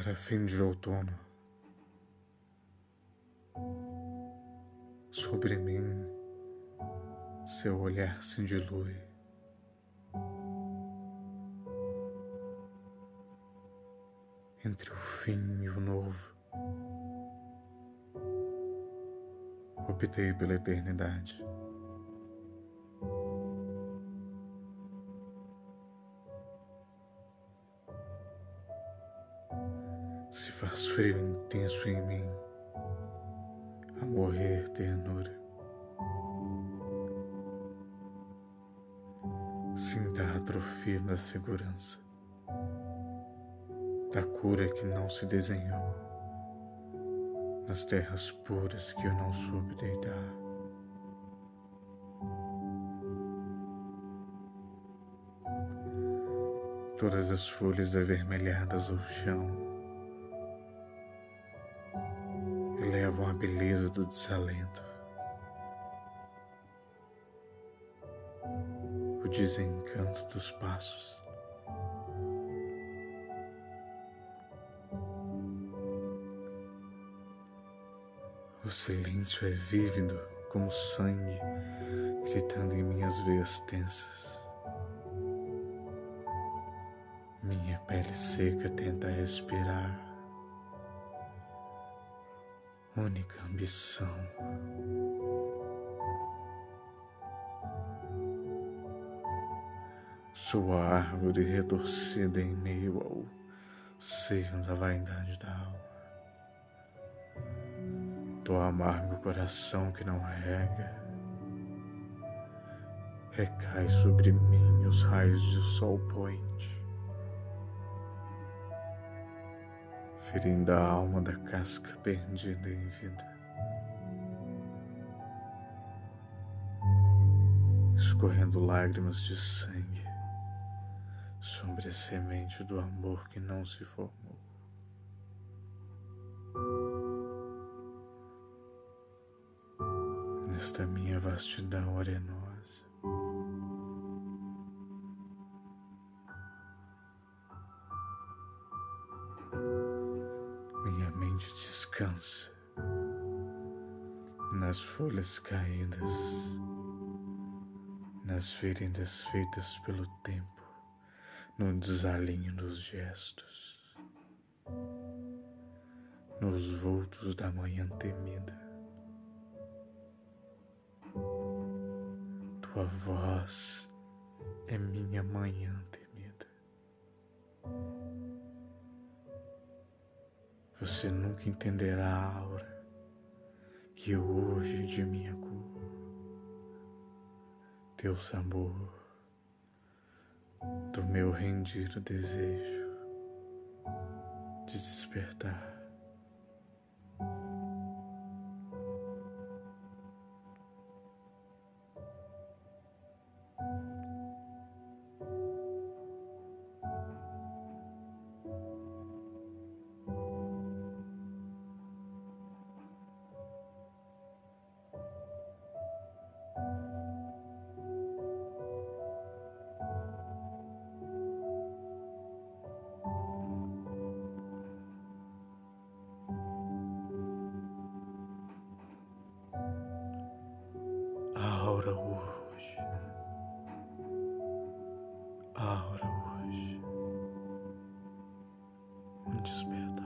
Era fim de outono. Sobre mim, seu olhar se dilui. Entre o fim e o novo, optei pela eternidade. Se faz frio intenso em mim, a morrer ternura. Sinta a atrofia da segurança, da cura que não se desenhou, nas terras puras que eu não soube deitar. Todas as folhas avermelhadas ao chão levam a beleza do desalento, o desencanto dos passos. O silêncio é vívido como sangue gritando em minhas veias tensas. Minha pele seca tenta respirar única ambição. Sua árvore retorcida em meio ao seio da vaidade da alma. Do amargo coração que não rega, recai sobre mim os raios de sol poente ferindo a alma da casca perdida em vida. Escorrendo lágrimas de sangue sobre a semente do amor que não se formou. Nesta minha vastidão arenosa, descansa nas folhas caídas, nas feridas feitas pelo tempo, no desalinho dos gestos, nos vultos da manhã temida. Tua voz é minha manhã temida. Você nunca entenderá a aura que hoje de minha cor, teu sabor, do meu rendido desejo de despertar. Aura hoje, aura hoje, um despertar.